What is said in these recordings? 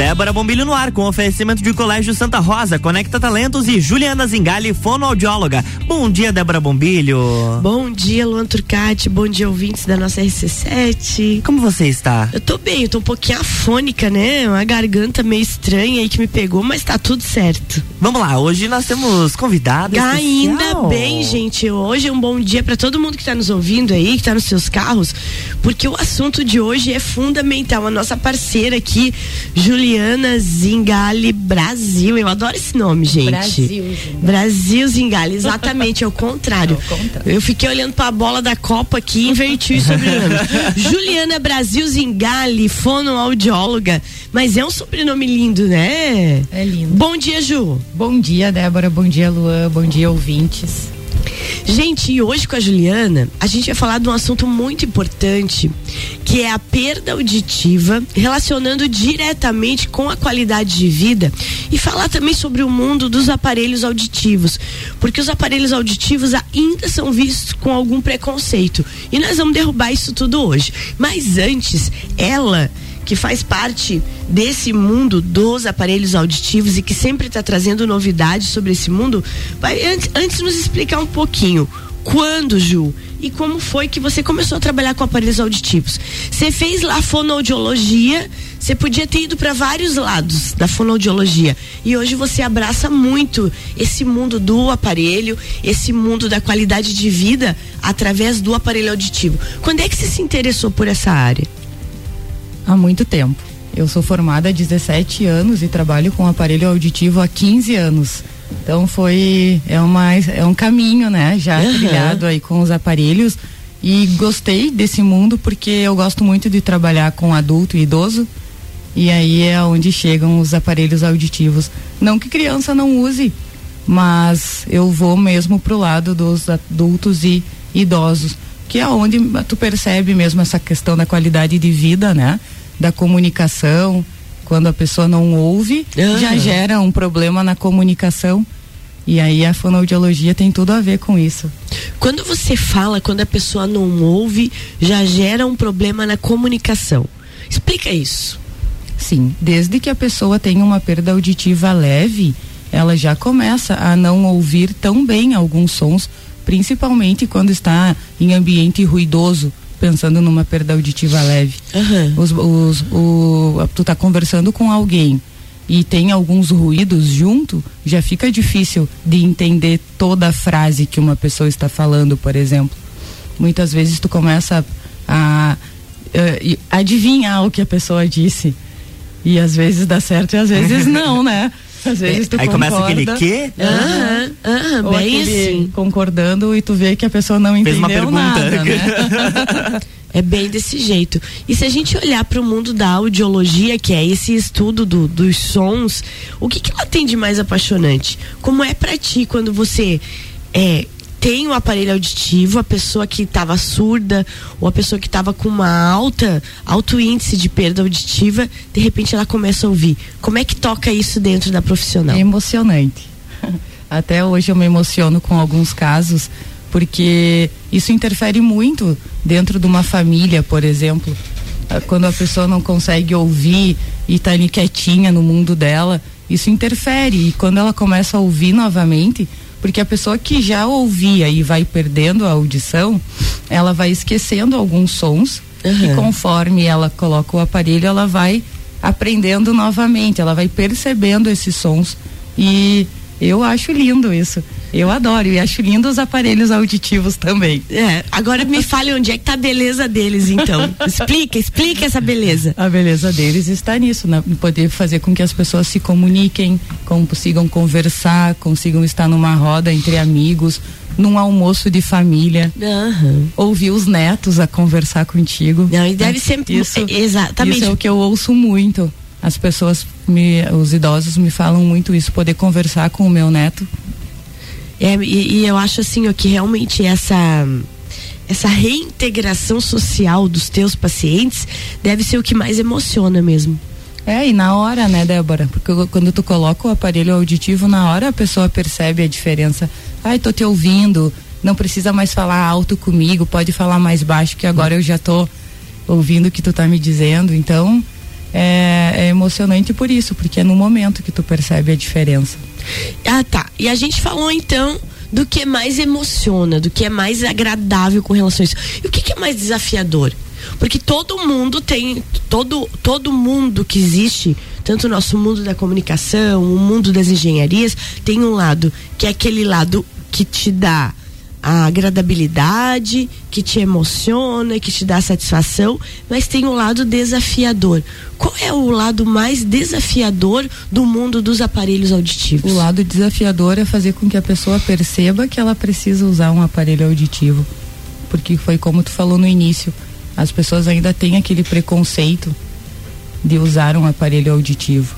Débora Bombilho no ar com oferecimento de Colégio Santa Rosa, Conecta Talentos e Juliana Zingali, fonoaudióloga. Bom dia, Débora Bombilho. Bom dia, Luan Turcati. Bom dia, ouvintes da nossa RC7. Como você está? Eu tô bem, eu tô um pouquinho afônica, né? Uma garganta meio estranha aí que me pegou, mas tá tudo certo. Vamos lá, hoje nós temos convidados. Ainda bem, gente. Hoje é um bom dia para todo mundo que tá nos ouvindo aí, que tá nos seus carros, porque o assunto de hoje é fundamental. A nossa parceira aqui, Juliana Juliana Zingali Brasil. Eu adoro esse nome, gente. Brasil Zingali. Brasil Zingali, exatamente, é o contrário. É o contrário. Eu fiquei olhando para a bola da Copa aqui e inverti o sobrenome. Juliana Brasil Zingali, fonoaudióloga. Mas é um sobrenome lindo, né? É lindo. Bom dia, Ju. Bom dia, Débora. Bom dia, Luan. Bom dia, ouvintes. Gente, e hoje com a Juliana, a gente vai falar de um assunto muito importante, que é a perda auditiva, relacionando diretamente com a qualidade de vida e falar também sobre o mundo dos aparelhos auditivos, porque os aparelhos auditivos ainda são vistos com algum preconceito. E nós vamos derrubar isso tudo hoje. Mas antes, ela que faz parte desse mundo dos aparelhos auditivos e que sempre está trazendo novidades sobre esse mundo, vai antes, antes nos explicar um pouquinho quando, Ju? E como foi que você começou a trabalhar com aparelhos auditivos? Você fez lá fonoaudiologia, você podia ter ido para vários lados da fonoaudiologia. E hoje você abraça muito esse mundo do aparelho, esse mundo da qualidade de vida através do aparelho auditivo. Quando é que você se interessou por essa área? Há muito tempo. Eu sou formada há 17 anos e trabalho com aparelho auditivo há 15 anos. Então foi é uma é um caminho, né, já uhum. trilhado aí com os aparelhos e gostei desse mundo porque eu gosto muito de trabalhar com adulto e idoso. E aí é onde chegam os aparelhos auditivos. Não que criança não use, mas eu vou mesmo pro lado dos adultos e idosos que é onde tu percebe mesmo essa questão da qualidade de vida, né? Da comunicação, quando a pessoa não ouve, uhum. já gera um problema na comunicação. E aí a fonoaudiologia tem tudo a ver com isso. Quando você fala, quando a pessoa não ouve, já gera um problema na comunicação. Explica isso. Sim, desde que a pessoa tenha uma perda auditiva leve, ela já começa a não ouvir tão bem alguns sons principalmente quando está em ambiente ruidoso, pensando numa perda auditiva leve. Uhum. Os, os, o, tu tá conversando com alguém e tem alguns ruídos junto, já fica difícil de entender toda a frase que uma pessoa está falando, por exemplo. Muitas vezes tu começa a, a, a adivinhar o que a pessoa disse. E às vezes dá certo e às vezes não, né? Às vezes tu Aí concorda, começa aquele quê? Aham, aham, ou bem assim. concordando e tu vê que a pessoa não Fez entendeu uma pergunta. nada, né? É bem desse jeito. E se a gente olhar para o mundo da audiologia, que é esse estudo do, dos sons, o que, que ela tem de mais apaixonante? Como é para ti quando você é, tem o um aparelho auditivo, a pessoa que estava surda ou a pessoa que estava com uma alta, alto índice de perda auditiva, de repente ela começa a ouvir. Como é que toca isso dentro da profissional? É emocionante. Até hoje eu me emociono com alguns casos, porque isso interfere muito dentro de uma família, por exemplo. Ah, quando a pessoa não consegue ouvir e está ali quietinha no mundo dela, isso interfere. E quando ela começa a ouvir novamente, porque a pessoa que já ouvia e vai perdendo a audição, ela vai esquecendo alguns sons uhum. e conforme ela coloca o aparelho, ela vai aprendendo novamente, ela vai percebendo esses sons e eu acho lindo isso. Eu adoro e acho lindo os aparelhos auditivos também. É, agora me fale onde é que tá a beleza deles, então. explica, explica essa beleza. A beleza deles está nisso, né? poder fazer com que as pessoas se comuniquem, consigam conversar, consigam estar numa roda entre amigos, num almoço de família, uhum. ouvir os netos a conversar contigo. Não, e deve ser isso, exatamente. Isso é o que eu ouço muito. As pessoas, me, os idosos me falam muito isso, poder conversar com o meu neto é, e, e, eu acho assim ó, que realmente essa essa reintegração social dos teus pacientes deve ser o que mais emociona mesmo. É, e na hora, né, Débora? Porque quando tu coloca o aparelho auditivo, na hora a pessoa percebe a diferença. Ai, tô te ouvindo, não precisa mais falar alto comigo, pode falar mais baixo, que agora eu já tô ouvindo o que tu tá me dizendo. Então, é, é emocionante por isso, porque é no momento que tu percebe a diferença. Ah, tá. E a gente falou então do que mais emociona, do que é mais agradável com relação a isso. E o que, que é mais desafiador? Porque todo mundo tem, todo, todo mundo que existe, tanto o nosso mundo da comunicação, o mundo das engenharias, tem um lado que é aquele lado que te dá a agradabilidade, que te emociona, que te dá satisfação, mas tem um lado desafiador. Qual é o lado mais desafiador do mundo dos aparelhos auditivos? O lado desafiador é fazer com que a pessoa perceba que ela precisa usar um aparelho auditivo. Porque foi como tu falou no início, as pessoas ainda têm aquele preconceito de usar um aparelho auditivo.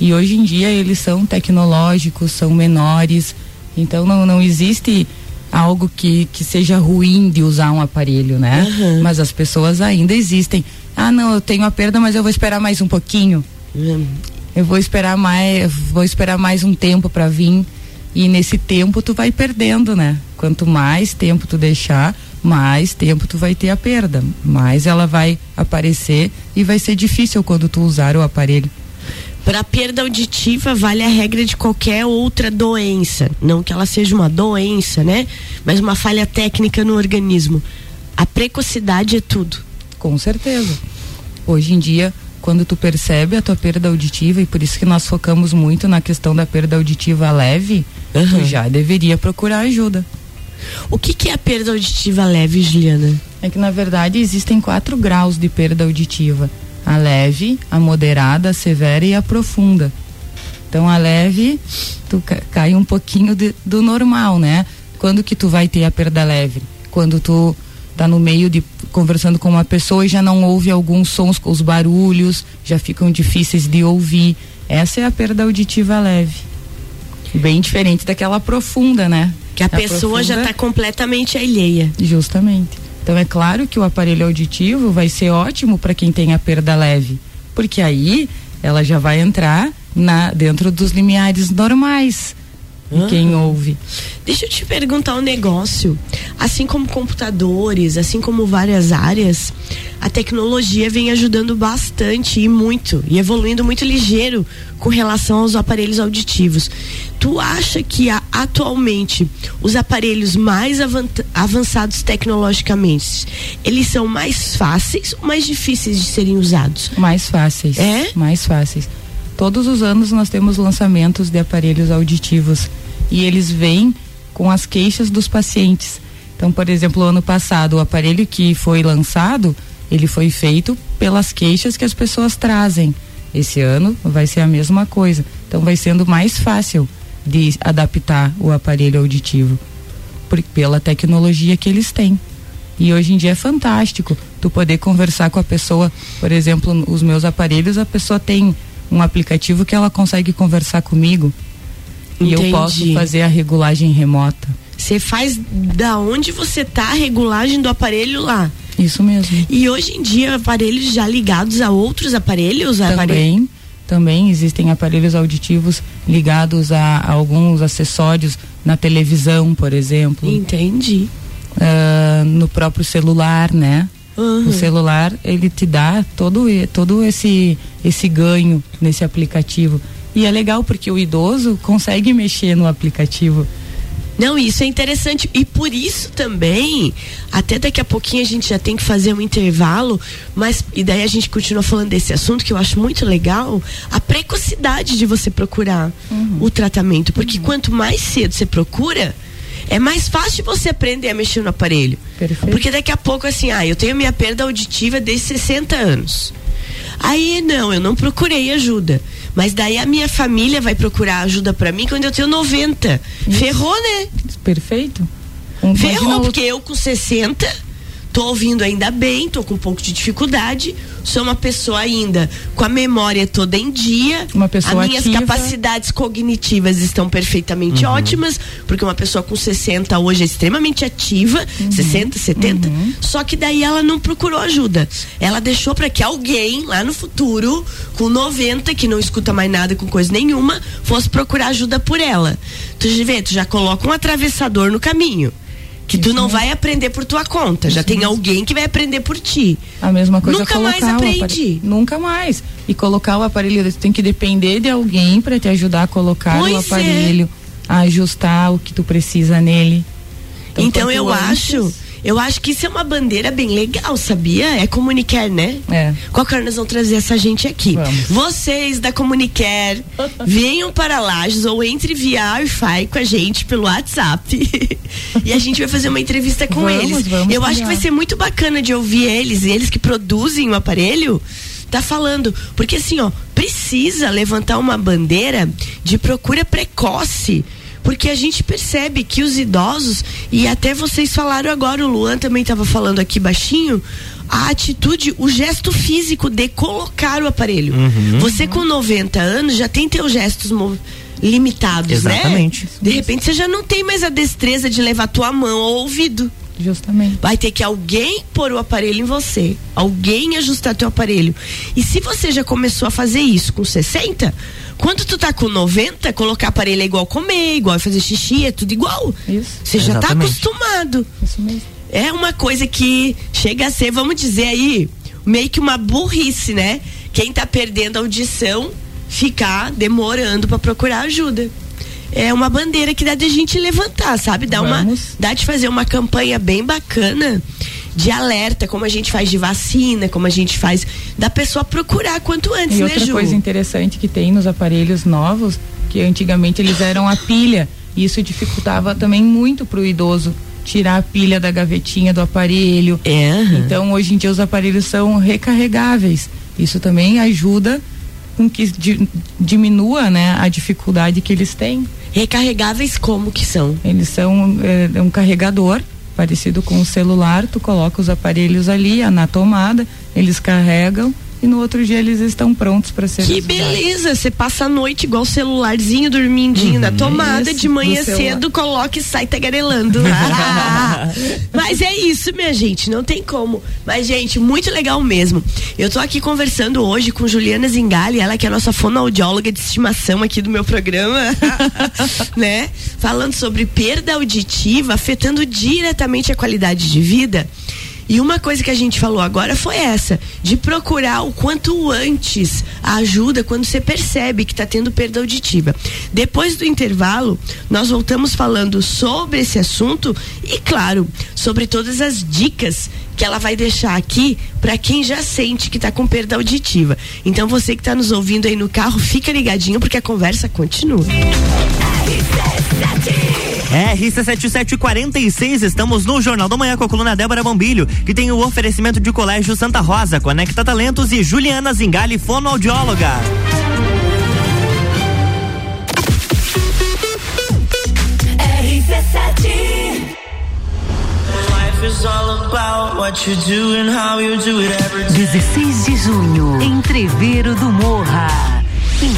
E hoje em dia eles são tecnológicos, são menores, então não, não existe algo que, que seja ruim de usar um aparelho, né? Uhum. Mas as pessoas ainda existem. Ah, não, eu tenho a perda, mas eu vou esperar mais um pouquinho. Uhum. Eu vou esperar mais, vou esperar mais um tempo para vir. E nesse tempo tu vai perdendo, né? Quanto mais tempo tu deixar, mais tempo tu vai ter a perda, mais ela vai aparecer e vai ser difícil quando tu usar o aparelho. Para perda auditiva vale a regra de qualquer outra doença, não que ela seja uma doença, né? Mas uma falha técnica no organismo. A precocidade é tudo. Com certeza. Hoje em dia, quando tu percebe a tua perda auditiva e por isso que nós focamos muito na questão da perda auditiva leve, uhum. tu já deveria procurar ajuda. O que, que é a perda auditiva leve, Juliana? É que na verdade existem quatro graus de perda auditiva a leve, a moderada, a severa e a profunda. Então a leve, tu cai um pouquinho de, do normal, né? Quando que tu vai ter a perda leve? Quando tu tá no meio de conversando com uma pessoa e já não ouve alguns sons, os barulhos já ficam difíceis de ouvir. Essa é a perda auditiva leve. Bem diferente daquela profunda, né? Que a, a pessoa profunda, já está completamente alheia. Justamente. Então é claro que o aparelho auditivo vai ser ótimo para quem tem a perda leve, porque aí ela já vai entrar na dentro dos limiares normais uhum. quem ouve. Deixa eu te perguntar um negócio. Assim como computadores, assim como várias áreas, a tecnologia vem ajudando bastante e muito, e evoluindo muito ligeiro com relação aos aparelhos auditivos. Tu acha que atualmente os aparelhos mais avançados tecnologicamente, eles são mais fáceis ou mais difíceis de serem usados? Mais fáceis. É? Mais fáceis. Todos os anos nós temos lançamentos de aparelhos auditivos e eles vêm com as queixas dos pacientes. Então, por exemplo, ano passado, o aparelho que foi lançado, ele foi feito pelas queixas que as pessoas trazem. Esse ano vai ser a mesma coisa. Então, vai sendo mais fácil de adaptar o aparelho auditivo por, pela tecnologia que eles têm. E hoje em dia é fantástico tu poder conversar com a pessoa, por exemplo, os meus aparelhos, a pessoa tem um aplicativo que ela consegue conversar comigo Entendi. e eu posso fazer a regulagem remota. Você faz da onde você tá a regulagem do aparelho lá. Isso mesmo. E hoje em dia aparelhos já ligados a outros aparelhos? Também. Aparelho... Também existem aparelhos auditivos ligados a, a alguns acessórios na televisão, por exemplo. Entendi. Uh, no próprio celular, né? Uhum. O celular ele te dá todo todo esse esse ganho nesse aplicativo e é legal porque o idoso consegue mexer no aplicativo. Não, isso é interessante. E por isso também, até daqui a pouquinho a gente já tem que fazer um intervalo, mas e daí a gente continua falando desse assunto que eu acho muito legal, a precocidade de você procurar uhum. o tratamento. Porque uhum. quanto mais cedo você procura, é mais fácil você aprender a mexer no aparelho. Perfeito. Porque daqui a pouco, assim, ah, eu tenho minha perda auditiva desde 60 anos. Aí não, eu não procurei ajuda. Mas daí a minha família vai procurar ajuda para mim quando eu tenho 90. Isso. Ferrou, né? Perfeito. Um Ferrou, porque eu com 60 tô ouvindo ainda bem, tô com um pouco de dificuldade, sou uma pessoa ainda com a memória toda em dia, uma pessoa as minhas ativa. capacidades cognitivas estão perfeitamente uhum. ótimas, porque uma pessoa com 60 hoje é extremamente ativa, uhum. 60, 70, uhum. só que daí ela não procurou ajuda. Ela deixou para que alguém lá no futuro, com 90, que não escuta mais nada com coisa nenhuma, fosse procurar ajuda por ela. Tu vê, tu já coloca um atravessador no caminho Que tu não vai aprender por tua conta, já tem alguém que vai aprender por ti. A mesma coisa Nunca mais aparelho. Nunca mais. E colocar o aparelho, tu tem que depender de alguém para te ajudar a colocar Pois o é. aparelho, a ajustar o que tu precisa nele. Então, quanto eu antes- acho, eu acho que isso é uma bandeira bem legal, sabia? É Comunicare, né? É. Qualquer hora nós vamos trazer essa gente aqui. Vamos. Vocês da Comunicare, venham para Lages ou entre via Wi-Fi com a gente pelo WhatsApp. e a gente vai fazer uma entrevista com Vamos, eles. vamos Eu acho que vai ser muito bacana de ouvir eles, e eles que produzem o aparelho, tá falando. Porque assim, ó, precisa levantar uma bandeira de procura precoce. Porque a gente percebe que os idosos, e até vocês falaram agora, o Luan também estava falando aqui baixinho, a atitude, o gesto físico de colocar o aparelho. Você com 90 anos já tem teus gestos limitados, Exatamente. né? De repente você já não tem mais a destreza de levar tua mão ao ouvido. Justamente. Vai ter que alguém pôr o aparelho em você. Alguém ajustar teu aparelho. E se você já começou a fazer isso com 60, quando tu tá com 90, colocar aparelho é igual comer, igual fazer xixi, é tudo igual. Isso. Você já tá acostumado. Isso mesmo. É uma coisa que chega a ser, vamos dizer aí, meio que uma burrice, né? Quem tá perdendo a audição ficar demorando pra procurar ajuda. É uma bandeira que dá de a gente levantar, sabe? Dá uma Vamos. dá de fazer uma campanha bem bacana de alerta, como a gente faz de vacina, como a gente faz da pessoa procurar quanto antes, E né, outra Ju? coisa interessante que tem nos aparelhos novos, que antigamente eles eram a pilha, e isso dificultava também muito pro idoso tirar a pilha da gavetinha do aparelho. É. Então, hoje em dia os aparelhos são recarregáveis. Isso também ajuda com que di- diminua, né, a dificuldade que eles têm. Recarregáveis como que são? Eles são é, um carregador parecido com o celular, tu coloca os aparelhos ali na tomada, eles carregam e no outro dia eles estão prontos para ser Que beleza, você passa a noite igual o celularzinho dormindinho na tomada, Isso, de manhã cedo coloca e sai tagarelando. Ah! Mas é isso, minha gente, não tem como. Mas, gente, muito legal mesmo. Eu tô aqui conversando hoje com Juliana Zingali, ela que é a nossa fonoaudióloga de estimação aqui do meu programa, né? Falando sobre perda auditiva afetando diretamente a qualidade de vida. E uma coisa que a gente falou agora foi essa, de procurar o quanto antes a ajuda quando você percebe que está tendo perda auditiva. Depois do intervalo, nós voltamos falando sobre esse assunto e, claro, sobre todas as dicas que ela vai deixar aqui para quem já sente que está com perda auditiva. Então você que está nos ouvindo aí no carro, fica ligadinho porque a conversa continua. RC7746, estamos no Jornal da Manhã com a coluna Débora Bombilho, que tem o oferecimento de Colégio Santa Rosa, Conecta Talentos e Juliana Zingali, fonoaudióloga. Life is all about what you do and how you do it every day. 16 de junho, Entreveiro do Morra.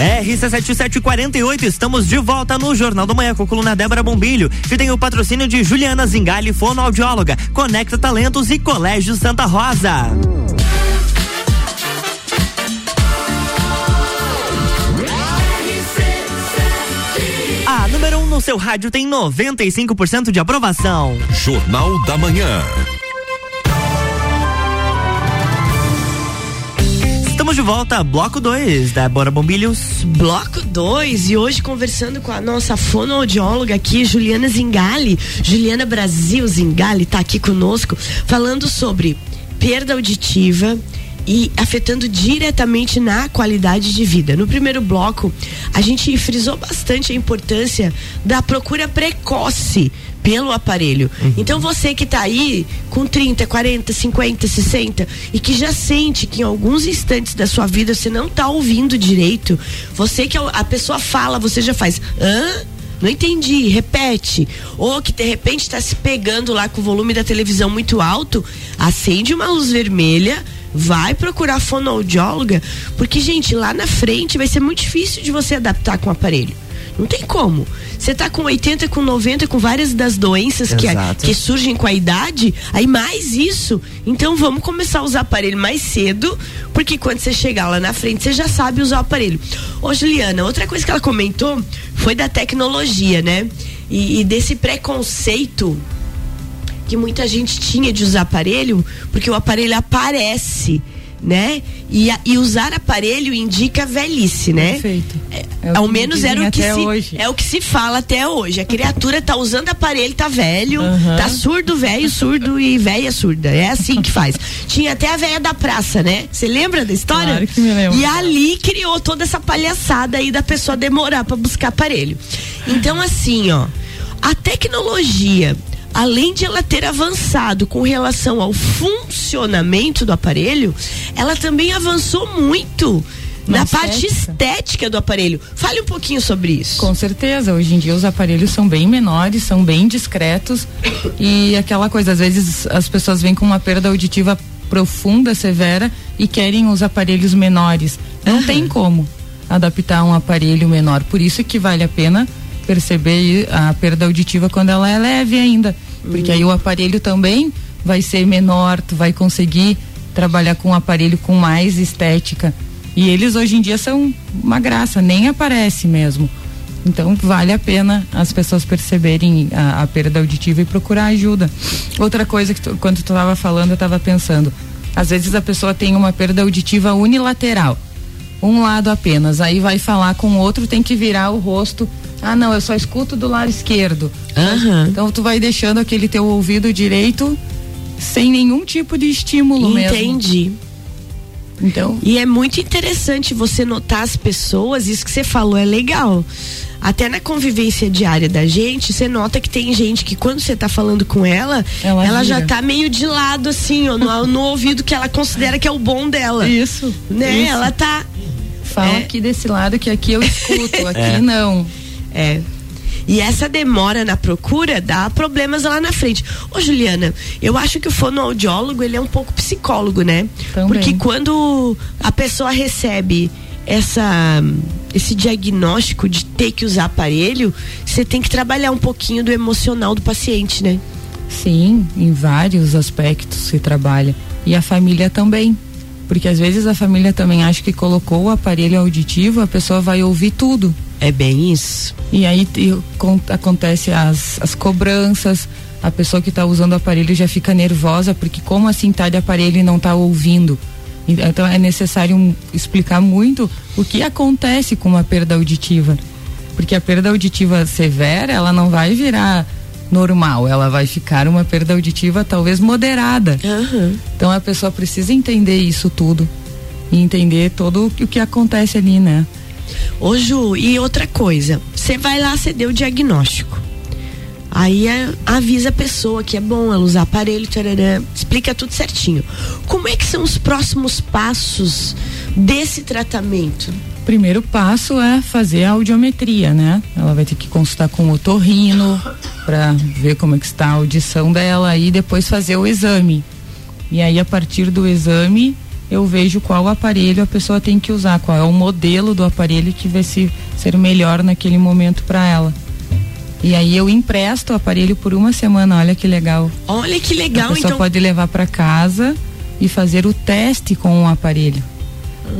RC7748, estamos de volta no Jornal da Manhã com a coluna Débora Bombilho, que tem o patrocínio de Juliana Zingali, fonoaudióloga, Conecta Talentos e Colégio Santa Rosa. A número 1 um no seu rádio tem 95% de aprovação. Jornal da Manhã. Estamos de volta, bloco 2 da Bora Bombilhos. Bloco 2 e hoje conversando com a nossa fonoaudióloga aqui, Juliana Zingali. Juliana Brasil Zingali está aqui conosco falando sobre perda auditiva e afetando diretamente na qualidade de vida. No primeiro bloco, a gente frisou bastante a importância da procura precoce pelo aparelho. Então você que está aí com 30, 40, 50, 60 e que já sente que em alguns instantes da sua vida você não está ouvindo direito, você que a pessoa fala, você já faz, hã? Não entendi, repete. Ou que de repente está se pegando lá com o volume da televisão muito alto, acende uma luz vermelha, vai procurar fonoaudióloga, porque, gente, lá na frente vai ser muito difícil de você adaptar com o aparelho. Não tem como. Você tá com 80, com 90, com várias das doenças que, a- Exato. que surgem com a idade, aí mais isso. Então vamos começar a usar aparelho mais cedo, porque quando você chegar lá na frente, você já sabe usar o aparelho. Ô, Juliana, outra coisa que ela comentou foi da tecnologia, né? E, e desse preconceito que muita gente tinha de usar aparelho, porque o aparelho aparece, né? E, e usar aparelho indica velhice, né? Perfeito. É, É ao menos era o que se hoje. é o que se fala até hoje. A criatura tá usando aparelho, tá velho, Aham. tá surdo, velho, surdo e velha surda. É assim que faz. Tinha até a velha da praça, né? Você lembra da história? Claro que me lembro. E ali criou toda essa palhaçada aí da pessoa demorar pra buscar aparelho. Então assim, ó, a tecnologia Além de ela ter avançado com relação ao funcionamento do aparelho, ela também avançou muito na, Na parte estética. do aparelho. Fale um pouquinho sobre isso. Com certeza, hoje em dia os aparelhos são bem menores, são bem discretos e aquela coisa, às vezes as pessoas vêm com uma perda auditiva profunda, severa e querem os aparelhos menores. Não tem como adaptar um aparelho menor, por isso que vale a pena perceber a perda auditiva quando ela é leve ainda, porque aí o aparelho também vai ser menor, tu vai conseguir trabalhar com um aparelho com mais estética. E eles hoje em dia são uma graça, nem aparece mesmo. Então vale a pena as pessoas perceberem a, a perda auditiva e procurar ajuda. Outra coisa que tu, quando tu estava falando, eu estava pensando, às vezes a pessoa tem uma perda auditiva unilateral, um lado apenas, aí vai falar com o outro, tem que virar o rosto. Ah, não, eu só escuto do lado esquerdo. Aham. Então tu vai deixando aquele teu ouvido direito sem nenhum tipo de estímulo mesmo. Entendi. Então, E é muito interessante você notar as pessoas, isso que você falou é legal. Até na convivência diária da gente, você nota que tem gente que quando você tá falando com ela, ela, Ela já tá meio de lado, assim, ó, no, no ouvido que ela considera que é o bom dela. isso. Né? isso. Ela tá. Fala É. aqui desse lado que aqui eu escuto, aqui não. É. E essa demora na procura dá problemas lá na frente. Ô Juliana, eu acho que o fonoaudiólogo ele é um pouco psicólogo, né? Também. Porque quando a pessoa recebe essa esse diagnóstico de ter que usar aparelho, você tem que trabalhar um pouquinho do emocional do paciente, né? Sim, em vários aspectos se trabalha. E a família também. Porque às vezes a família também acha que colocou o aparelho auditivo, a pessoa vai ouvir tudo. É bem isso. E aí te- con- acontece as, as cobranças, a pessoa que está usando o aparelho já fica nervosa, porque como assim tá de aparelho e não está ouvindo? E- Então é necessário um- explicar muito o que acontece com uma perda auditiva. Porque a perda auditiva severa, ela não vai virar normal, ela vai ficar uma perda auditiva talvez moderada. Aham. Então a pessoa precisa entender isso tudo e entender todo o que- o que acontece ali, né? Ô Ju, e outra coisa, você vai lá, você deu o diagnóstico. Aí é, avisa a pessoa que é bom ela usar aparelho, tarará, explica tudo certinho. Como é que são os próximos passos desse tratamento? primeiro passo é fazer a audiometria, né? Ela vai ter que consultar com o otorrino para ver como é que está a audição dela e depois fazer o exame. E aí a partir do exame eu vejo qual aparelho a pessoa tem que usar, qual é o modelo do aparelho que vai se, ser melhor naquele momento para ela. E aí eu empresto o aparelho por uma semana, olha que legal. Olha que legal, a pessoa então. pode levar para casa e fazer o teste com o aparelho.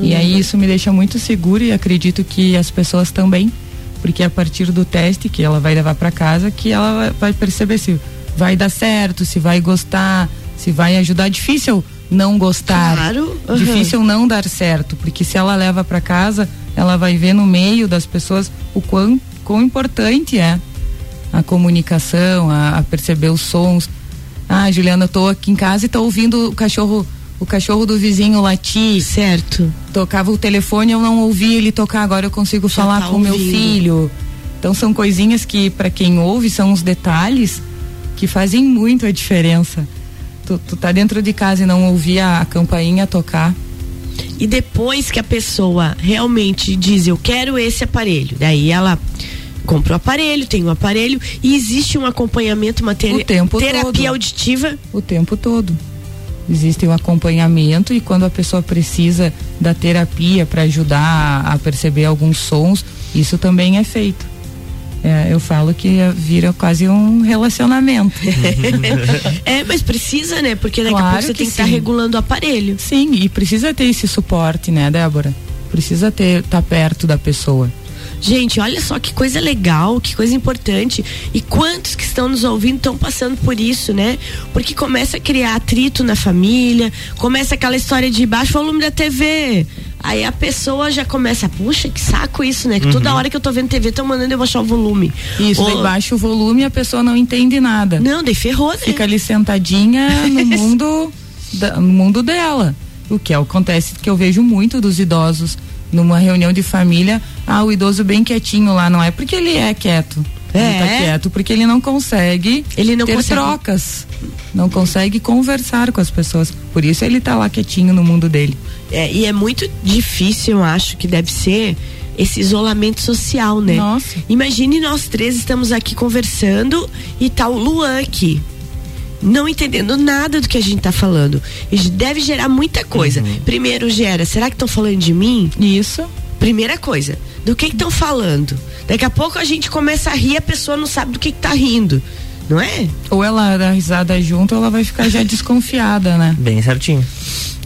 E aí isso me deixa muito seguro e acredito que as pessoas também, porque é a partir do teste que ela vai levar para casa que ela vai perceber se vai dar certo, se vai gostar, se vai ajudar. Difícil não gostar, Claro, uhum. difícil não dar certo, porque se ela leva para casa, ela vai ver no meio das pessoas o quão, quão importante é a comunicação, a, a perceber os sons. Ah, Juliana, eu tô aqui em casa e tô ouvindo o cachorro, o cachorro do vizinho latir. Certo. Tocava o telefone, eu não ouvi ele tocar, agora eu consigo falar tá com meu ouvindo. filho. Então são coisinhas que para quem ouve são os detalhes que fazem muito a diferença. Tu, tu tá dentro de casa e não ouvir a, a campainha tocar. E depois que a pessoa realmente diz, eu quero esse aparelho, daí ela compra o aparelho, tem o aparelho e existe um acompanhamento, uma tempo terapia todo. auditiva. o tempo todo. Existe o acompanhamento e quando a pessoa precisa da terapia para ajudar a perceber alguns sons, isso também é feito. É, eu falo que eh, vira quase um relacionamento. é, mas precisa, né? Porque daqui a Claro pouco você que tem que estar sim. regulando o aparelho. Sim, e precisa ter esse suporte, né, Débora? Precisa ter estar perto da pessoa. Gente, olha só que coisa legal, que coisa importante. E quantos que estão nos ouvindo estão passando por isso, né? Porque começa a criar atrito na família, começa aquela história de baixo volume da TV. Aí a pessoa já começa, puxa, que saco isso, né? Que toda hora que eu tô vendo TV estão mandando eu baixar o volume. Isso, daí baixa o volume e a pessoa não entende nada. Não, daí ferrou, né? Fica ali sentadinha no mundo, da- no mundo dela. O que acontece que eu vejo muito dos idosos numa reunião de família, ah, o idoso bem quietinho lá, não é porque ele é quieto. Ele É. tá quieto porque ele não consegue Ele não ter consegue. trocas. Não consegue conversar com as pessoas. Por isso ele tá lá quietinho no mundo dele. É, e é muito difícil, eu acho, que deve ser esse isolamento social, né? Nossa. Imagine nós três estamos aqui conversando e tá o Luan aqui. Não entendendo nada do que a gente tá falando. Isso deve gerar muita coisa. Primeiro gera, será que estão falando de mim? Isso. Primeira coisa, do que estão falando? Daqui a pouco a gente começa a rir, a pessoa não sabe do que, que tá rindo. Não é? Ou ela dá risada junto, ou ela vai ficar já desconfiada, né? Bem certinho.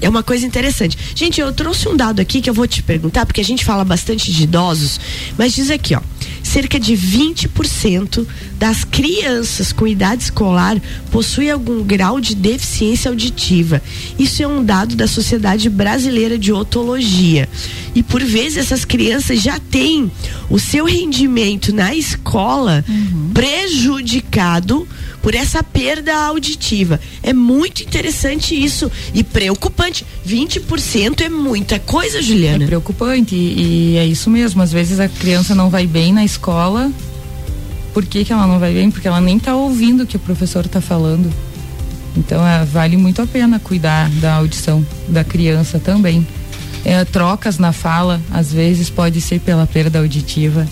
É uma coisa interessante. Gente, eu trouxe um dado aqui que eu vou te perguntar, porque a gente fala bastante de idosos, mas diz aqui, ó. Cerca de 20% das crianças com idade escolar possuem algum grau de deficiência auditiva. Isso é um dado da Sociedade Brasileira de Otologia. E por vezes essas crianças já têm o seu rendimento na escola prejudicado por essa perda auditiva. É muito interessante isso e preocupante. 20% é muita coisa, É Juliana. preocupante e, e é isso mesmo. Às vezes a criança não vai bem na escola. Por que, que ela não vai bem? Porque ela nem está ouvindo o que o professor está falando. Então é, vale muito a pena cuidar da audição da criança também. É, trocas na fala, às vezes pode ser pela perda auditiva.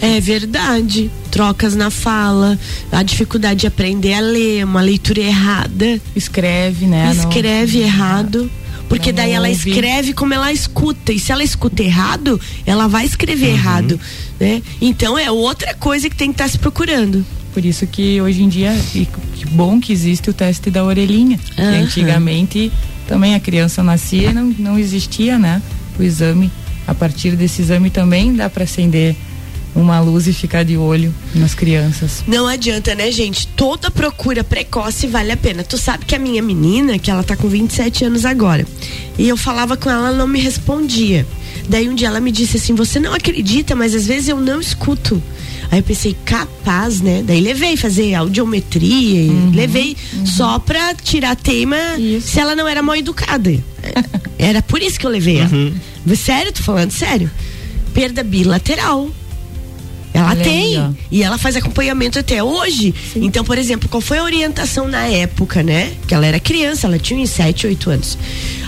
É verdade. Trocas na fala, a dificuldade de aprender a ler, uma leitura errada. Escreve, né? Não- escreve errado. Porque não daí ela ouve. escreve como ela escuta. E se ela escuta errado, ela vai escrever Uhum. errado. Né? Então é outra coisa que tem que estar se procurando. Por isso que hoje em dia, e que bom que existe o teste da orelhinha. Que Aham. antigamente também a criança nascia e não, não existia, né? O exame. A partir desse exame também dá para acender uma luz e ficar de olho nas crianças. Não adianta, né, gente? Toda procura precoce vale a pena. Tu sabe que a minha menina, que ela tá com 27 anos agora, e eu falava com ela, ela não me respondia. Daí um dia ela me disse assim: Você não acredita, mas às vezes eu não escuto. Aí eu pensei, capaz, né? Daí levei fazer audiometria, e levei só pra tirar teima Isso. se ela não era mal educada. Era por isso que eu levei ela. Sério, tô falando sério. Perda bilateral. Ela Olha tem. E ela faz acompanhamento até hoje. Então, por exemplo, qual foi a orientação na época, né? Que ela era criança, ela tinha uns 7, 8 anos.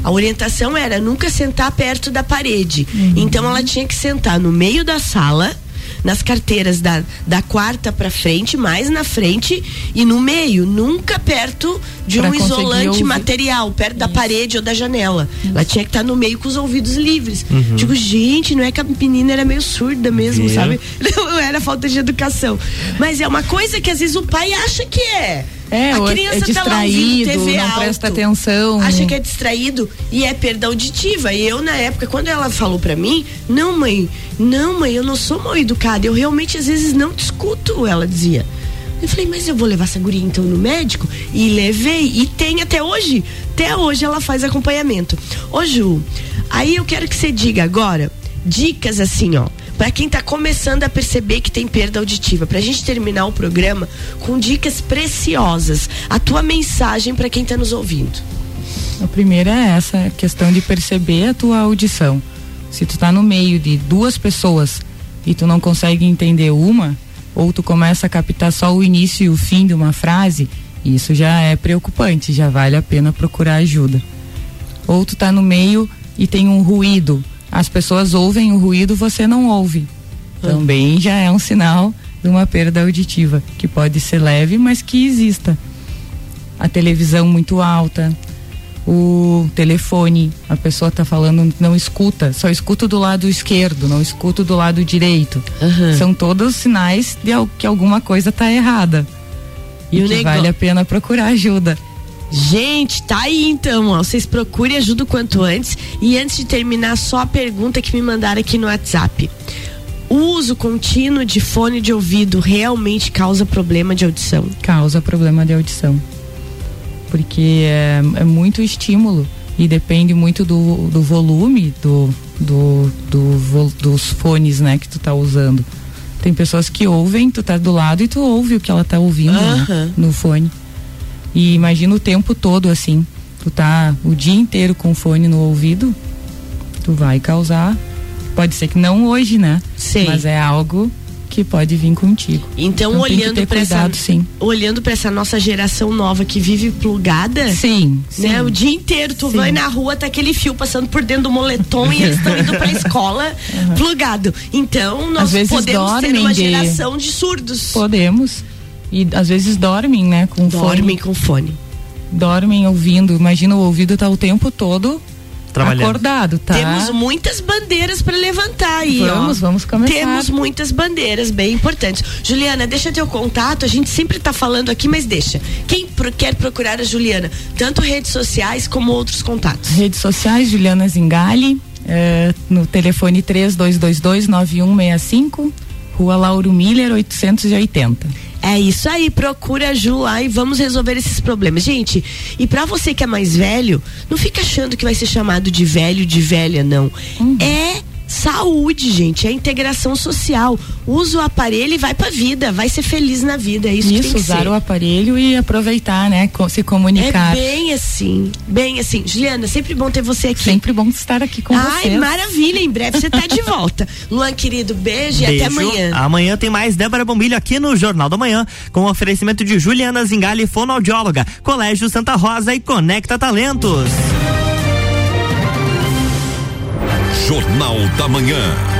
A orientação era nunca sentar perto da parede. Uhum. Então ela tinha que sentar no meio da sala, nas carteiras da, da quarta pra frente, mais na frente e no meio, nunca perto de Pra um isolante ouvir. material, perto da parede ou da janela. Ela tinha que estar no meio com os ouvidos livres. Uhum. Digo, gente, não é que a menina era meio surda mesmo, Viu? sabe? Não era falta de educação. Mas é uma coisa que às vezes o pai acha que é. É, a é criança tá lá ouvindo distraído, TV não alto, presta atenção. Acha que é distraído e é perda auditiva. E eu, na época, quando ela falou pra mim, não, mãe, não, mãe, eu não sou mal educada. Eu realmente, às vezes, não te escuto, ela dizia. Eu falei, mas eu vou levar essa guria então no médico? E levei, e tem até hoje. Até hoje ela faz acompanhamento. Ô Ju, aí eu quero que você diga agora dicas assim, ó. Pra quem tá começando a perceber que tem perda auditiva, pra gente terminar o programa com dicas preciosas. A tua mensagem pra quem tá nos ouvindo. A primeira é essa questão de perceber a tua audição. Se tu tá no meio de duas pessoas e tu não consegue entender uma, ou tu começa a captar só o início e o fim de uma frase, isso já é preocupante, já vale a pena procurar ajuda. Ou tu tá no meio e tem um ruído, as pessoas ouvem o ruído, você não ouve. Também já é um sinal de uma perda auditiva, que pode ser leve, mas que exista. A televisão muito alta, o telefone, a pessoa está falando, não escuta, só escuta do lado esquerdo, não escuta do lado direito. São todos sinais de que alguma coisa está errada. E, E que vale a pena procurar ajuda. Gente, tá aí então, ó. Vocês procurem ajuda o quanto antes. E antes de terminar, só a pergunta que me mandaram aqui no WhatsApp. O uso contínuo de fone de ouvido realmente causa problema de audição? Causa problema de audição. Porque é, é muito estímulo e depende muito do, do volume do, do, do dos fones, né, que tu tá usando. Tem pessoas que ouvem, tu tá do lado e tu ouve o que ela tá ouvindo né, Aham. no fone. E imagina o tempo todo assim. Tu tá o dia inteiro com o fone no ouvido, tu vai causar. Pode ser que não hoje, né? Sei. Mas é algo que pode vir contigo. Então, Então olhando para essa, sim. olhando para essa nossa geração nova que vive plugada, Sim, sim. né? O dia inteiro tu Sim. vai na rua, tá aquele fio passando por dentro do moletom e eles estão indo pra escola plugado. Então, nós Às vezes podemos ter uma de- geração de surdos. Podemos. E às vezes dormem, né? Com Dormem fone. com fone. Dormem ouvindo. Imagina o ouvido tá o tempo todo Trabalhando. acordado, tá? Temos muitas bandeiras para levantar aí, Vamos, ó. vamos começar. Temos muitas bandeiras bem importantes. Juliana, deixa teu contato, a gente sempre tá falando aqui, mas deixa. Quem pro- quer procurar a Juliana, tanto redes sociais como outros contatos. Redes sociais, Juliana Zingali, eh, no telefone 3222-9165, Rua Lauro Miller, 880. É isso aí, procura a Ju lá e vamos resolver esses problemas. Gente, e pra você que é mais velho, não fica achando que vai ser chamado de velho, de velha, não. É saúde, gente, é integração social. Usa o aparelho e vai pra vida, vai ser feliz na vida, é isso, que tem Isso, que usar ser. o aparelho e aproveitar, né? Se comunicar. É bem assim, bem assim. Juliana, sempre bom ter você aqui. Sempre bom estar aqui com Ai, vocês. maravilha, em breve você tá de volta. Luan, querido, beijo, e até Beijo. amanhã. Amanhã tem mais Débora Bombilho aqui no Jornal da Manhã, com oferecimento de Juliana Zingali, fonoaudióloga, Colégio Santa Rosa e Conecta Talentos. Jornal da Manhã.